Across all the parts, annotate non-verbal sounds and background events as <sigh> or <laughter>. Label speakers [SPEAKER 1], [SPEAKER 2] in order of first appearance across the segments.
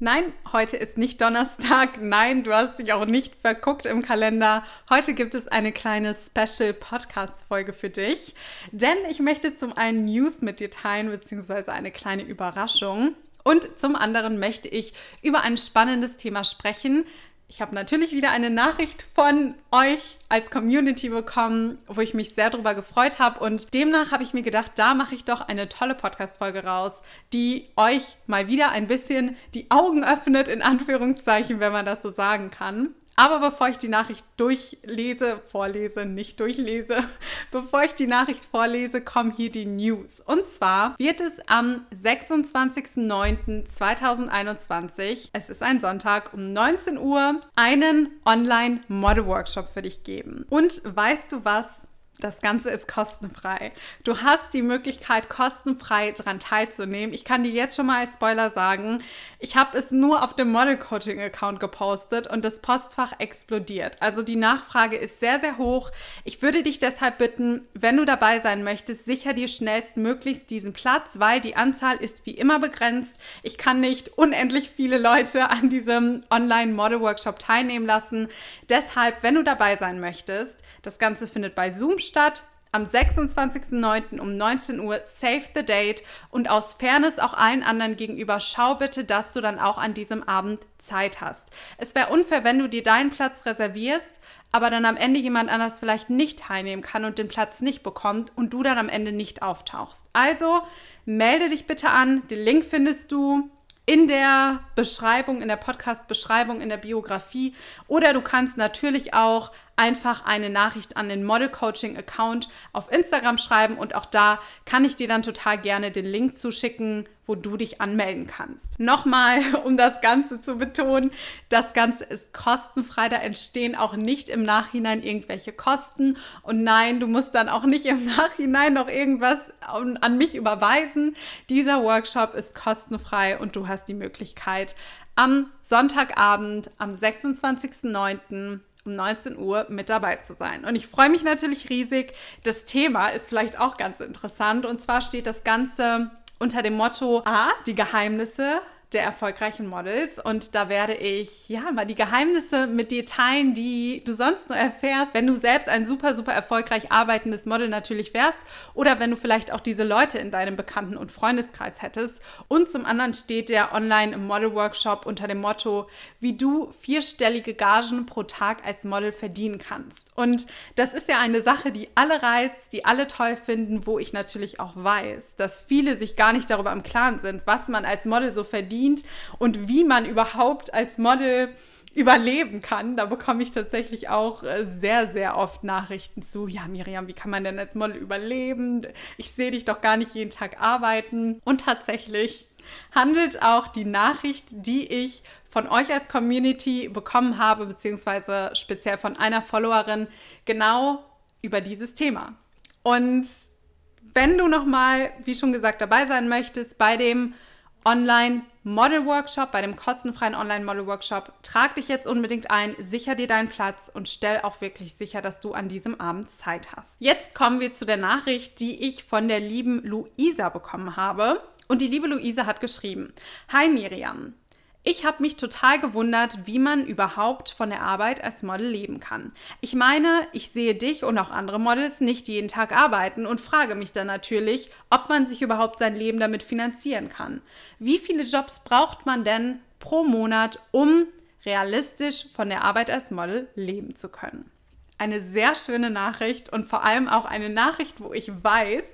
[SPEAKER 1] Nein, heute ist nicht Donnerstag. Nein, du hast dich auch nicht verguckt im Kalender. Heute gibt es eine kleine Special Podcast Folge für dich, denn ich möchte zum einen News mit dir teilen beziehungsweise eine kleine Überraschung und zum anderen möchte ich über ein spannendes Thema sprechen, ich habe natürlich wieder eine Nachricht von euch als Community bekommen, wo ich mich sehr darüber gefreut habe. Und demnach habe ich mir gedacht, da mache ich doch eine tolle Podcast-Folge raus, die euch mal wieder ein bisschen die Augen öffnet, in Anführungszeichen, wenn man das so sagen kann. Aber bevor ich die Nachricht durchlese, vorlese, nicht durchlese, <laughs> bevor ich die Nachricht vorlese, kommen hier die News. Und zwar wird es am 26.09.2021, es ist ein Sonntag um 19 Uhr, einen Online-Model-Workshop für dich geben. Und weißt du was? Das Ganze ist kostenfrei. Du hast die Möglichkeit, kostenfrei daran teilzunehmen. Ich kann dir jetzt schon mal als Spoiler sagen, ich habe es nur auf dem Model Coaching Account gepostet und das Postfach explodiert. Also die Nachfrage ist sehr, sehr hoch. Ich würde dich deshalb bitten, wenn du dabei sein möchtest, sicher dir schnellstmöglichst diesen Platz, weil die Anzahl ist wie immer begrenzt. Ich kann nicht unendlich viele Leute an diesem Online Model Workshop teilnehmen lassen. Deshalb, wenn du dabei sein möchtest, das Ganze findet bei Zoom statt. Am 26.09. um 19 Uhr Save the Date und aus Fairness auch allen anderen gegenüber schau bitte, dass du dann auch an diesem Abend Zeit hast. Es wäre unfair, wenn du dir deinen Platz reservierst, aber dann am Ende jemand anders vielleicht nicht teilnehmen kann und den Platz nicht bekommt und du dann am Ende nicht auftauchst. Also melde dich bitte an, den Link findest du in der Beschreibung, in der Podcast-Beschreibung, in der Biografie. Oder du kannst natürlich auch einfach eine Nachricht an den Model Coaching Account auf Instagram schreiben und auch da kann ich dir dann total gerne den Link zuschicken, wo du dich anmelden kannst. Nochmal, <laughs> um das Ganze zu betonen, das Ganze ist kostenfrei, da entstehen auch nicht im Nachhinein irgendwelche Kosten und nein, du musst dann auch nicht im <laughs> Nachhinein noch irgendwas an mich überweisen. Dieser Workshop ist kostenfrei und du hast die Möglichkeit, am Sonntagabend, am 26.09 um 19 Uhr mit dabei zu sein. Und ich freue mich natürlich riesig. Das Thema ist vielleicht auch ganz interessant. Und zwar steht das Ganze unter dem Motto A, die Geheimnisse der erfolgreichen Models. Und da werde ich ja mal die Geheimnisse mit dir teilen, die du sonst nur erfährst, wenn du selbst ein super, super erfolgreich arbeitendes Model natürlich wärst oder wenn du vielleicht auch diese Leute in deinem Bekannten- und Freundeskreis hättest. Und zum anderen steht der Online-Model-Workshop unter dem Motto, wie du vierstellige Gagen pro Tag als Model verdienen kannst. Und das ist ja eine Sache, die alle reizt, die alle toll finden, wo ich natürlich auch weiß, dass viele sich gar nicht darüber im Klaren sind, was man als Model so verdient verdient und wie man überhaupt als Model überleben kann. Da bekomme ich tatsächlich auch äh, sehr, sehr oft Nachrichten zu. Ja, Miriam, wie kann man denn als Model überleben? Ich sehe dich doch gar nicht jeden Tag arbeiten. Und tatsächlich handelt auch die Nachricht, die ich von euch als Community bekommen habe, beziehungsweise speziell von einer Followerin, genau über dieses Thema. Und wenn du nochmal, wie schon gesagt, dabei sein möchtest bei dem Online-Model-Workshop, bei dem kostenfreien Online-Model-Workshop. Trag dich jetzt unbedingt ein, sicher dir deinen Platz und stell auch wirklich sicher, dass du an diesem Abend Zeit hast. Jetzt kommen wir zu der Nachricht, die ich von der lieben Luisa bekommen habe. Und die liebe Luisa hat geschrieben: Hi Miriam, ich habe mich total gewundert, wie man überhaupt von der Arbeit als Model leben kann. Ich meine, ich sehe dich und auch andere Models nicht jeden Tag arbeiten und frage mich dann natürlich, ob man sich überhaupt sein Leben damit finanzieren kann. Wie viele Jobs braucht man denn pro Monat, um realistisch von der Arbeit als Model leben zu können? Eine sehr schöne Nachricht und vor allem auch eine Nachricht, wo ich weiß,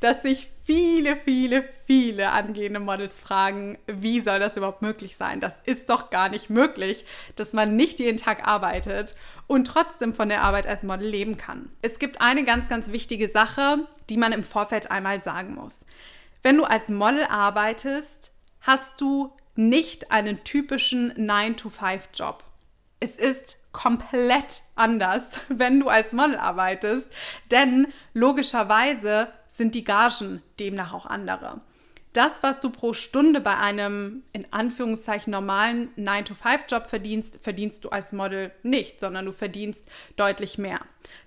[SPEAKER 1] dass sich viele, viele, viele angehende Models fragen, wie soll das überhaupt möglich sein? Das ist doch gar nicht möglich, dass man nicht jeden Tag arbeitet und trotzdem von der Arbeit als Model leben kann. Es gibt eine ganz, ganz wichtige Sache, die man im Vorfeld einmal sagen muss. Wenn du als Model arbeitest, hast du nicht einen typischen 9-to-5-Job. Es ist komplett anders, <laughs> wenn du als Model arbeitest, denn logischerweise sind die Gagen demnach auch andere. Das, was du pro Stunde bei einem in Anführungszeichen normalen 9-to-5-Job verdienst, verdienst du als Model nicht, sondern du verdienst deutlich mehr.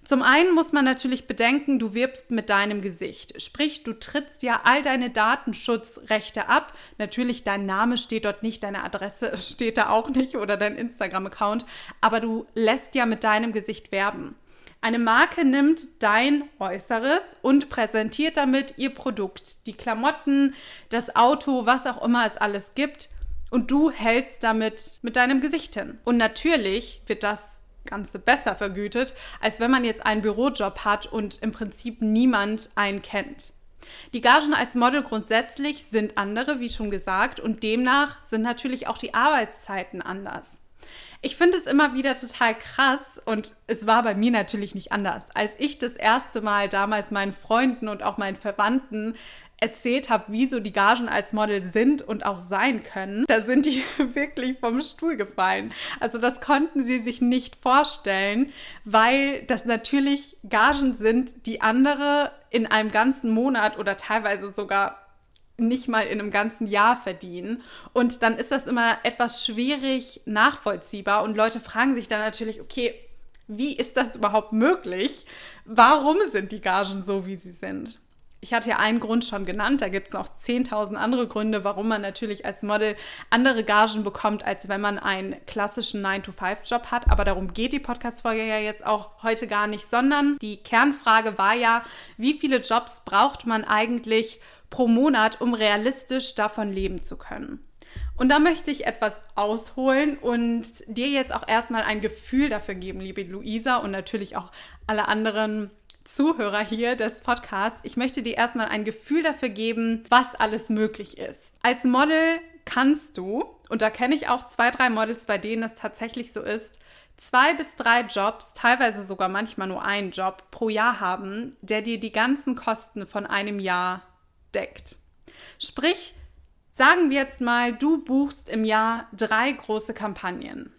[SPEAKER 1] Zum einen muss man natürlich bedenken, du wirbst mit deinem Gesicht. Sprich, du trittst ja all deine Datenschutzrechte ab. Natürlich, dein Name steht dort nicht, deine Adresse <laughs> steht da auch nicht oder dein Instagram-Account, aber du lässt ja mit deinem Gesicht werben. Eine Marke nimmt dein Äußeres und präsentiert damit ihr Produkt, die Klamotten, das Auto, was auch immer es alles gibt. Und du hältst damit mit deinem Gesicht hin. Und natürlich wird das Ganze besser vergütet, als wenn man jetzt einen Bürojob hat und im Prinzip niemand einen kennt. Die Gagen als Model grundsätzlich sind andere, wie schon gesagt, und demnach sind natürlich auch die Arbeitszeiten anders. Ich finde es immer wieder total krass und es war bei mir natürlich nicht anders. Als ich das erste Mal damals meinen Freunden und auch meinen Verwandten erzählt habe, wieso die Gagen als Model sind und auch sein können, da sind die <laughs> wirklich vom Stuhl gefallen. Also das konnten sie sich nicht vorstellen, weil das natürlich Gagen sind, die andere in einem ganzen Monat oder teilweise sogar nicht mal in einem ganzen Jahr verdienen. Und dann ist das immer etwas schwierig nachvollziehbar und Leute fragen sich dann natürlich, okay, wie ist das überhaupt möglich? Warum sind die Gagen so, wie sie sind? Ich hatte ja einen Grund schon genannt, da gibt es noch 10.000 andere Gründe, warum man natürlich als Model andere Gagen bekommt, als wenn man einen klassischen 9-to-5-Job hat. Aber darum geht die Podcast-Folge ja jetzt auch heute gar nicht, sondern die Kernfrage war ja, wie viele Jobs braucht man eigentlich, pro Monat, um realistisch davon leben zu können. Und da möchte ich etwas ausholen und dir jetzt auch erstmal ein Gefühl dafür geben, liebe Luisa und natürlich auch alle anderen Zuhörer hier des Podcasts. Ich möchte dir erstmal ein Gefühl dafür geben, was alles möglich ist. Als Model kannst du, und da kenne ich auch zwei, drei Models, bei denen es tatsächlich so ist, zwei bis drei Jobs, teilweise sogar manchmal nur einen Job pro Jahr haben, der dir die ganzen Kosten von einem Jahr deckt. Sprich, sagen wir jetzt mal, du buchst im Jahr drei große Kampagnen.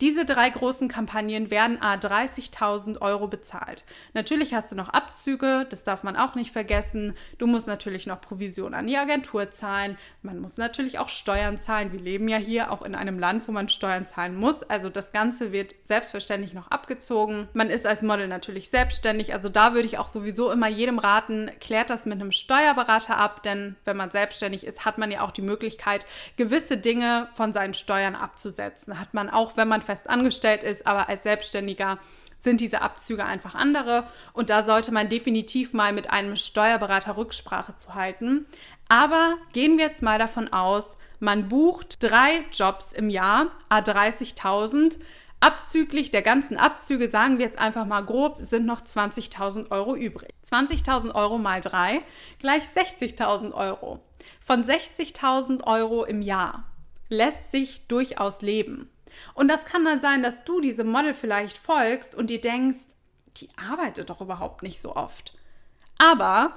[SPEAKER 1] Diese drei großen Kampagnen werden a 30.000 Euro bezahlt. Natürlich hast du noch Abzüge, das darf man auch nicht vergessen. Du musst natürlich noch Provision an die Agentur zahlen. Man muss natürlich auch Steuern zahlen. Wir leben ja hier auch in einem Land, wo man Steuern zahlen muss. Also das Ganze wird selbstverständlich noch abgezogen. Man ist als Model natürlich selbstständig. Also da würde ich auch sowieso immer jedem raten, klärt das mit einem Steuerberater ab, denn wenn man selbstständig ist, hat man ja auch die Möglichkeit, gewisse Dinge von seinen Steuern abzusetzen. Hat man auch, wenn man fest angestellt ist, aber als Selbstständiger sind diese Abzüge einfach andere und da sollte man definitiv mal mit einem Steuerberater Rücksprache zu halten. Aber gehen wir jetzt mal davon aus, man bucht drei Jobs im Jahr, a 30.000. Abzüglich der ganzen Abzüge, sagen wir jetzt einfach mal grob, sind noch 20.000 Euro übrig. 20.000 Euro mal drei gleich 60.000 Euro. Von 60.000 Euro im Jahr lässt sich durchaus leben. Und das kann dann sein, dass du diesem Model vielleicht folgst und dir denkst, die arbeitet doch überhaupt nicht so oft. Aber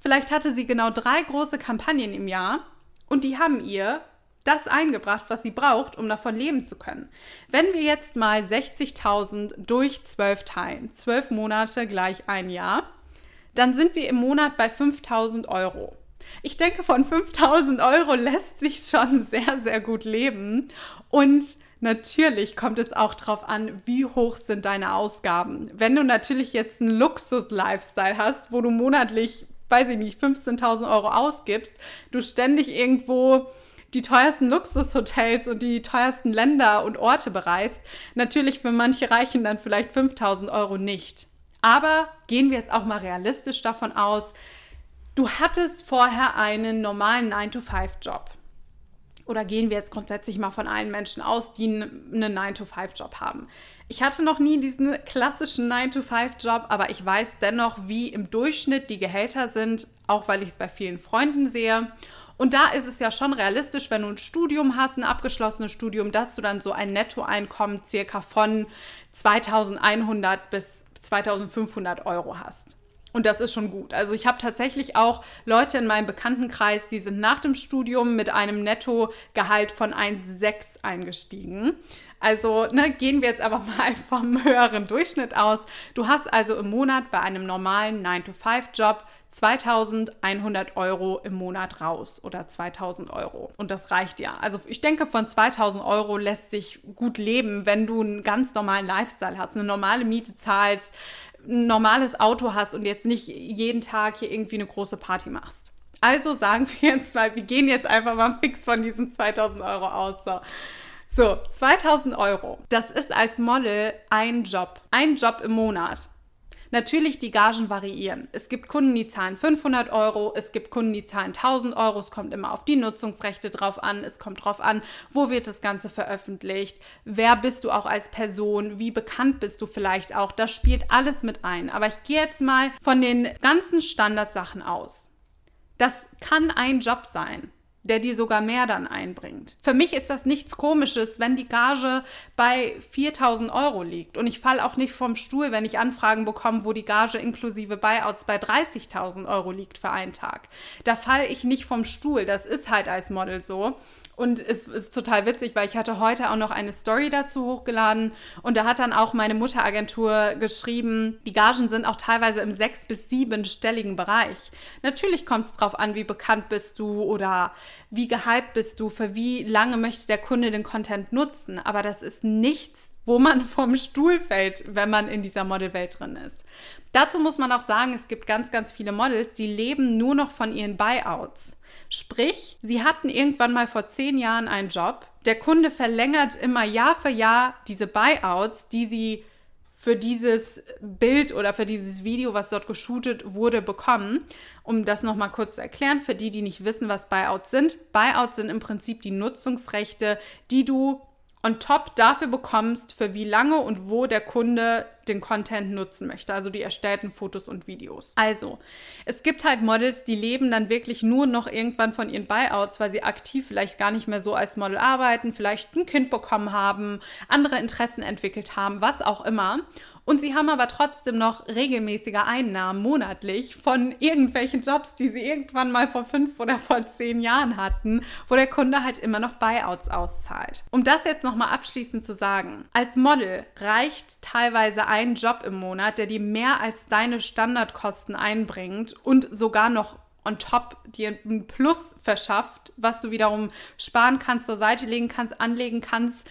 [SPEAKER 1] vielleicht hatte sie genau drei große Kampagnen im Jahr und die haben ihr das eingebracht, was sie braucht, um davon leben zu können. Wenn wir jetzt mal 60.000 durch 12 teilen, 12 Monate gleich ein Jahr, dann sind wir im Monat bei 5.000 Euro. Ich denke, von 5.000 Euro lässt sich schon <laughs> sehr, sehr gut leben. Und Natürlich kommt es auch darauf an, wie hoch sind deine Ausgaben. Wenn du natürlich jetzt einen Luxus-Lifestyle hast, wo du monatlich, weiß ich nicht, 15.000 Euro ausgibst, du ständig irgendwo die teuersten Luxushotels und die teuersten Länder und Orte bereist, natürlich für manche reichen dann vielleicht 5000 Euro nicht. Aber gehen wir jetzt auch mal realistisch davon aus, du hattest vorher einen normalen 9-to-5-Job oder gehen wir jetzt grundsätzlich mal von allen Menschen aus, die einen 9-to-5-Job haben. Ich hatte noch nie diesen klassischen 9-to-5-Job, aber ich weiß dennoch, wie im Durchschnitt die Gehälter sind, auch weil ich es bei vielen Freunden sehe. Und da ist es ja schon realistisch, wenn du ein Studium hast, ein abgeschlossenes Studium, dass du dann so ein Nettoeinkommen circa von 2100 bis 2500 Euro hast. Und das ist schon gut. Also ich habe tatsächlich auch Leute in meinem Bekanntenkreis, die sind nach dem Studium mit einem Nettogehalt von 1,6 eingestiegen. Also ne, gehen wir jetzt aber <laughs> mal vom höheren Durchschnitt aus. Du hast also im Monat bei einem normalen 9-to-5-Job 2100 Euro im Monat raus oder 2000 Euro. Und das reicht ja. Also ich denke, von 2000 Euro lässt sich gut leben, wenn du einen ganz normalen Lifestyle hast, eine normale Miete zahlst, ein normales Auto hast und jetzt nicht jeden Tag hier irgendwie eine große Party machst. Also sagen wir jetzt mal, wir gehen jetzt einfach mal fix von diesen 2000 Euro aus. So. So, 2000 Euro. Das ist als Model ein Job. Ein Job im Monat. Natürlich, die Gagen variieren. Es gibt Kunden, die zahlen 500 Euro, es gibt Kunden, die zahlen 1000 Euro. Es kommt immer auf die Nutzungsrechte drauf an. Es kommt drauf an, wo wird das Ganze veröffentlicht, wer bist du auch als Person, wie bekannt bist du vielleicht auch. Das spielt alles mit ein. Aber ich gehe jetzt mal von den ganzen Standardsachen aus. Das kann ein Job sein der dir sogar mehr dann einbringt. Für mich ist das nichts Komisches, wenn die Gage bei 4000 Euro liegt. Und ich falle auch nicht vom Stuhl, wenn ich Anfragen bekomme, wo die Gage inklusive Buyouts bei 30.000 Euro liegt für einen Tag. Da falle ich nicht vom Stuhl. Das ist halt als Model so. Und es ist total witzig, weil ich hatte heute auch noch eine Story dazu hochgeladen und da hat dann auch meine Mutteragentur geschrieben, die Gagen sind auch teilweise im sechs- bis siebenstelligen Bereich. Natürlich kommt es drauf an, wie bekannt bist du oder wie gehypt bist du, für wie lange möchte der Kunde den Content nutzen. Aber das ist nichts, wo man <laughs> vom Stuhl fällt, wenn man in dieser Modelwelt drin ist. Dazu muss man auch sagen, es gibt ganz, ganz viele Models, die leben nur noch von ihren Buyouts. Sprich, sie hatten irgendwann mal vor zehn Jahren einen Job. Der Kunde verlängert immer Jahr für Jahr diese Buyouts, die sie für dieses Bild oder für dieses Video, was dort geshootet wurde, bekommen. Um das nochmal kurz zu erklären, für die, die nicht wissen, was Buyouts sind. Buyouts sind im Prinzip die Nutzungsrechte, die du on top dafür bekommst, für wie lange und wo der Kunde den Content nutzen möchte, also die erstellten Fotos und Videos. Also, es gibt halt Models, die leben dann wirklich nur noch irgendwann von ihren Buyouts, weil sie aktiv vielleicht gar nicht mehr so als Model arbeiten, vielleicht ein Kind bekommen haben, andere Interessen entwickelt haben, was auch immer. Und sie haben aber trotzdem noch regelmäßige Einnahmen monatlich von irgendwelchen Jobs, die sie irgendwann mal vor fünf oder vor zehn Jahren hatten, wo der Kunde halt immer noch Buyouts auszahlt. Um das jetzt nochmal abschließend zu sagen, als Model reicht teilweise ein Job im Monat, der dir mehr als deine Standardkosten einbringt und sogar noch on top dir ein Plus verschafft, was du wiederum sparen kannst, zur Seite legen kannst, anlegen kannst,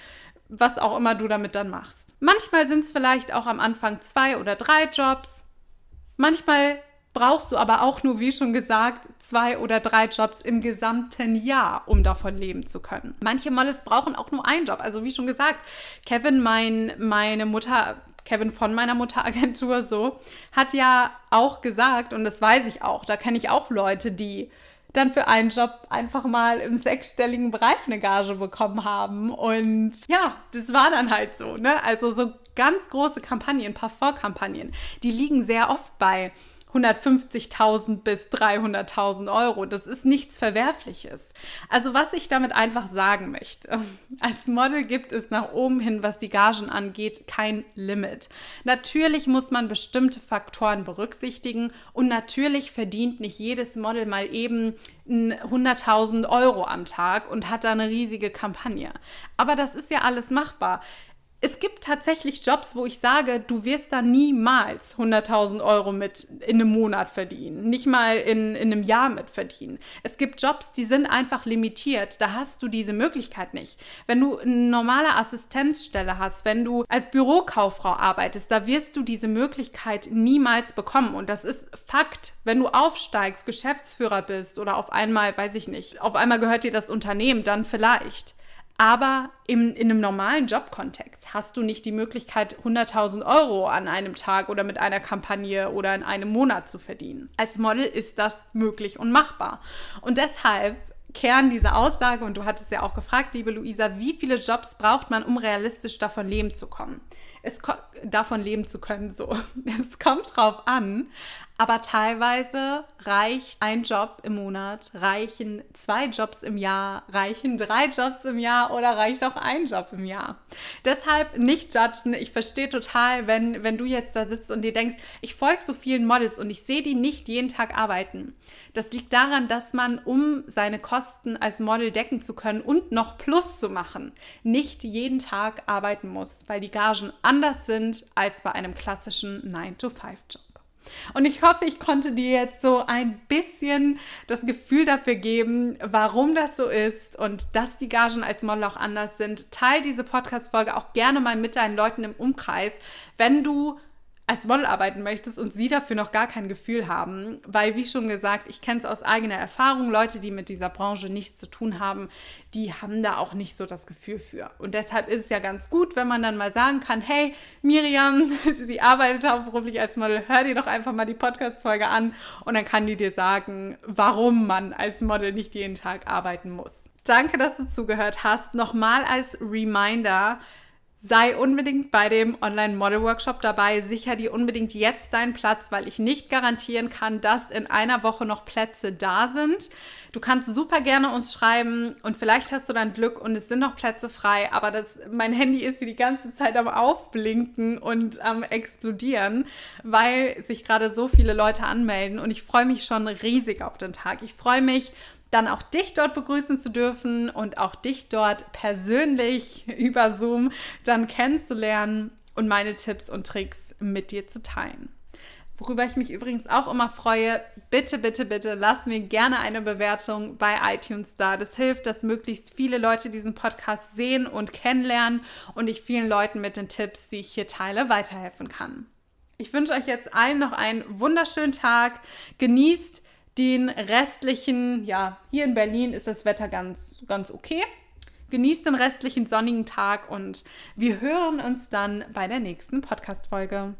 [SPEAKER 1] was auch immer du damit dann machst. Manchmal sind es vielleicht auch am Anfang zwei oder drei Jobs. Manchmal brauchst du aber auch nur, wie schon gesagt, zwei oder drei Jobs im gesamten Jahr, um davon leben zu können. Manche Models brauchen auch nur einen Job. Also wie schon gesagt, Kevin, mein, meine Mutter, Kevin von meiner Mutteragentur so, hat ja auch gesagt, und das weiß ich auch, da kenne ich auch Leute, die dann für einen Job einfach mal im sechsstelligen Bereich eine Gage bekommen haben. Und ja, das war dann halt so. Ne? Also so ganz große Kampagnen, Parfum-Kampagnen, die liegen sehr oft bei 150.000 bis 300.000 Euro. Das ist nichts Verwerfliches. Also was ich damit einfach sagen möchte, <laughs> als Model gibt es nach oben hin, was die Gagen angeht, kein Limit. Natürlich muss man bestimmte Faktoren berücksichtigen und natürlich verdient nicht jedes Model mal eben 100.000 Euro am Tag und hat da eine riesige Kampagne. Aber das ist ja alles machbar es gibt tatsächlich Jobs, wo ich sage, du wirst da niemals 100.000 Euro mit in einem Monat verdienen, nicht mal in, in einem Jahr mit verdienen. Es gibt Jobs, die sind einfach limitiert, da hast du diese Möglichkeit nicht. Wenn du eine normale Assistenzstelle hast, wenn du als Bürokauffrau arbeitest, da wirst du diese Möglichkeit niemals bekommen. Und das ist Fakt. Wenn du aufsteigst, Geschäftsführer bist oder auf einmal, weiß ich nicht, auf einmal gehört dir das Unternehmen, dann vielleicht. Aber im, in einem normalen Jobkontext hast du nicht die Möglichkeit, 100.000 Euro an einem Tag oder mit einer Kampagne oder in einem Monat zu verdienen. Als Model ist das möglich und machbar. Und deshalb Kern dieser Aussage, und du hattest ja auch gefragt, liebe Luisa, wie viele Jobs braucht man, um realistisch davon leben zu kommen? es davon leben zu können. So, <laughs> es kommt drauf an. Aber teilweise reicht ein Job im Monat, reichen zwei Jobs im Jahr, reichen drei Jobs im Jahr oder reicht auch ein Job im Jahr. Deshalb nicht judgen. Ich verstehe total, wenn, wenn du jetzt da sitzt und dir denkst, ich folge so vielen Models und ich sehe die nicht jeden Tag arbeiten. Das liegt daran, dass man, um seine Kosten als Model decken zu können und noch Plus zu machen, nicht jeden Tag arbeiten muss, weil die Gagen anders sind als bei einem klassischen 9-to-5-Job. Und ich hoffe, ich konnte dir jetzt so ein bisschen das Gefühl dafür geben, warum das so ist und dass die Gagen als Model auch anders sind. Teil diese Podcast-Folge auch gerne mal mit deinen Leuten im Umkreis, wenn du als Model arbeiten möchtest und sie dafür noch gar kein Gefühl haben. Weil, wie schon gesagt, ich kenne es aus eigener Erfahrung, Leute, die mit dieser Branche nichts zu tun haben, die haben da auch nicht so das Gefühl für. Und deshalb ist es ja ganz gut, wenn man dann mal sagen kann, hey, Miriam, <laughs> sie arbeitet hauptberuflich als Model, hör dir doch einfach mal die Podcast-Folge an und dann kann die dir sagen, warum man als Model nicht jeden Tag arbeiten muss. Danke, dass du zugehört hast. Nochmal als Reminder, Sei unbedingt bei dem Online-Model-Workshop dabei. Sicher dir unbedingt jetzt deinen Platz, weil ich nicht garantieren kann, dass in einer Woche noch Plätze da sind. Du kannst super gerne uns schreiben und vielleicht hast du dann Glück und es sind noch Plätze frei, aber das, mein Handy ist hier die ganze Zeit am Aufblinken und am Explodieren, weil sich gerade so viele Leute anmelden und ich freue mich schon riesig auf den Tag. Ich freue mich, dann auch dich dort begrüßen zu dürfen und auch dich dort persönlich <laughs> über Zoom dann kennenzulernen und meine Tipps und Tricks mit dir zu teilen. Worüber ich mich übrigens auch immer freue, bitte, bitte, bitte, lass mir gerne eine Bewertung bei iTunes da. Das hilft, dass möglichst viele Leute diesen Podcast sehen und kennenlernen und ich vielen Leuten mit den Tipps, die ich hier teile, weiterhelfen kann. Ich wünsche euch jetzt allen noch einen wunderschönen Tag. Genießt den restlichen, ja, hier in Berlin ist das Wetter ganz, ganz okay. Genießt den restlichen sonnigen Tag und wir hören uns dann bei der nächsten Podcast-Folge.